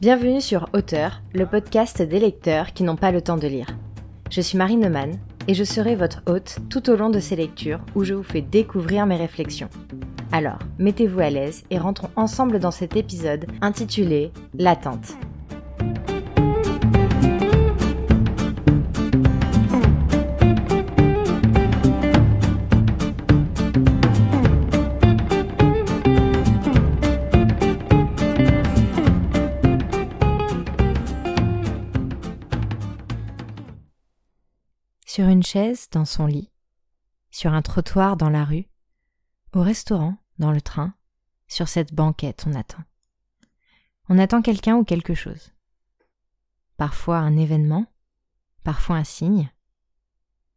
Bienvenue sur Auteur, le podcast des lecteurs qui n'ont pas le temps de lire. Je suis Marine Neumann et je serai votre hôte tout au long de ces lectures où je vous fais découvrir mes réflexions. Alors, mettez-vous à l'aise et rentrons ensemble dans cet épisode intitulé L'attente. Sur une chaise dans son lit, sur un trottoir dans la rue, au restaurant, dans le train, sur cette banquette on attend. On attend quelqu'un ou quelque chose. Parfois un événement, parfois un signe.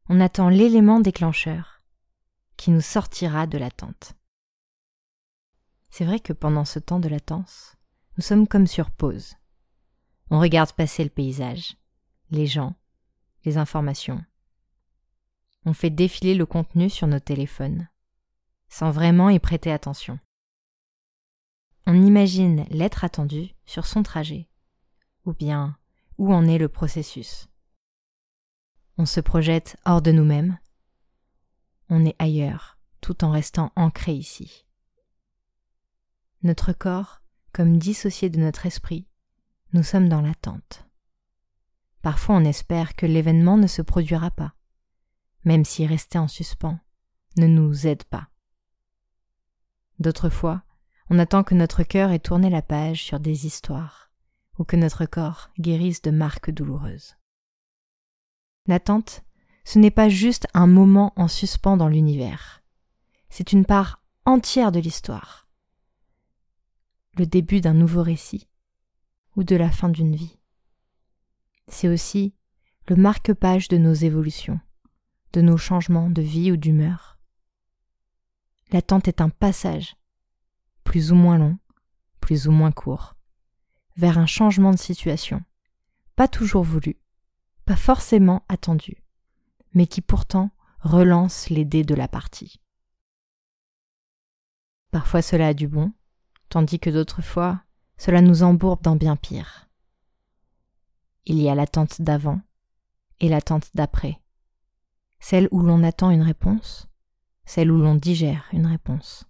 On attend l'élément déclencheur qui nous sortira de l'attente. C'est vrai que pendant ce temps de latence, nous sommes comme sur pause. On regarde passer le paysage, les gens, les informations, on fait défiler le contenu sur nos téléphones, sans vraiment y prêter attention. On imagine l'être attendu sur son trajet, ou bien où en est le processus? On se projette hors de nous-mêmes, on est ailleurs, tout en restant ancré ici. Notre corps, comme dissocié de notre esprit, nous sommes dans l'attente. Parfois on espère que l'événement ne se produira pas même si rester en suspens ne nous aide pas. D'autres fois, on attend que notre cœur ait tourné la page sur des histoires, ou que notre corps guérisse de marques douloureuses. L'attente, ce n'est pas juste un moment en suspens dans l'univers, c'est une part entière de l'histoire. Le début d'un nouveau récit, ou de la fin d'une vie. C'est aussi le marque-page de nos évolutions de nos changements de vie ou d'humeur. L'attente est un passage, plus ou moins long, plus ou moins court, vers un changement de situation, pas toujours voulu, pas forcément attendu, mais qui pourtant relance les dés de la partie. Parfois cela a du bon, tandis que d'autres fois cela nous embourbe dans bien pire. Il y a l'attente d'avant et l'attente d'après, celle où l'on attend une réponse, celle où l'on digère une réponse.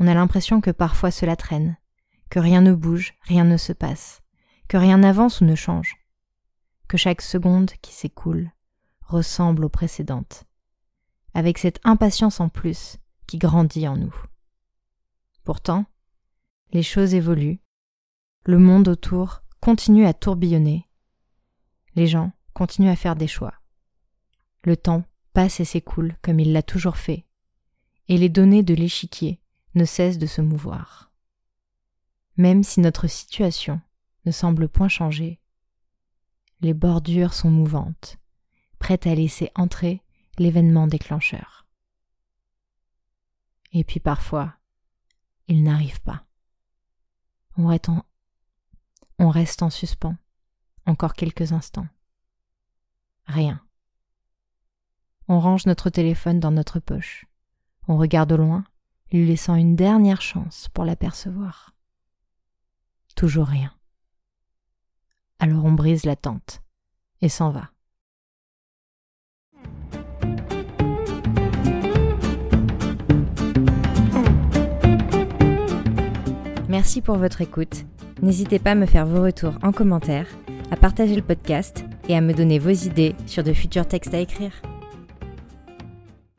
On a l'impression que parfois cela traîne, que rien ne bouge, rien ne se passe, que rien n'avance ou ne change, que chaque seconde qui s'écoule ressemble aux précédentes, avec cette impatience en plus qui grandit en nous. Pourtant, les choses évoluent, le monde autour continue à tourbillonner, les gens continuent à faire des choix. Le temps passe et s'écoule comme il l'a toujours fait, et les données de l'échiquier ne cessent de se mouvoir. Même si notre situation ne semble point changer, les bordures sont mouvantes, prêtes à laisser entrer l'événement déclencheur. Et puis parfois, il n'arrive pas. On reste, en, on reste en suspens encore quelques instants. Rien. On range notre téléphone dans notre poche. On regarde au loin, lui laissant une dernière chance pour l'apercevoir. Toujours rien. Alors on brise la tente et s'en va. Merci pour votre écoute. N'hésitez pas à me faire vos retours en commentaire, à partager le podcast et à me donner vos idées sur de futurs textes à écrire.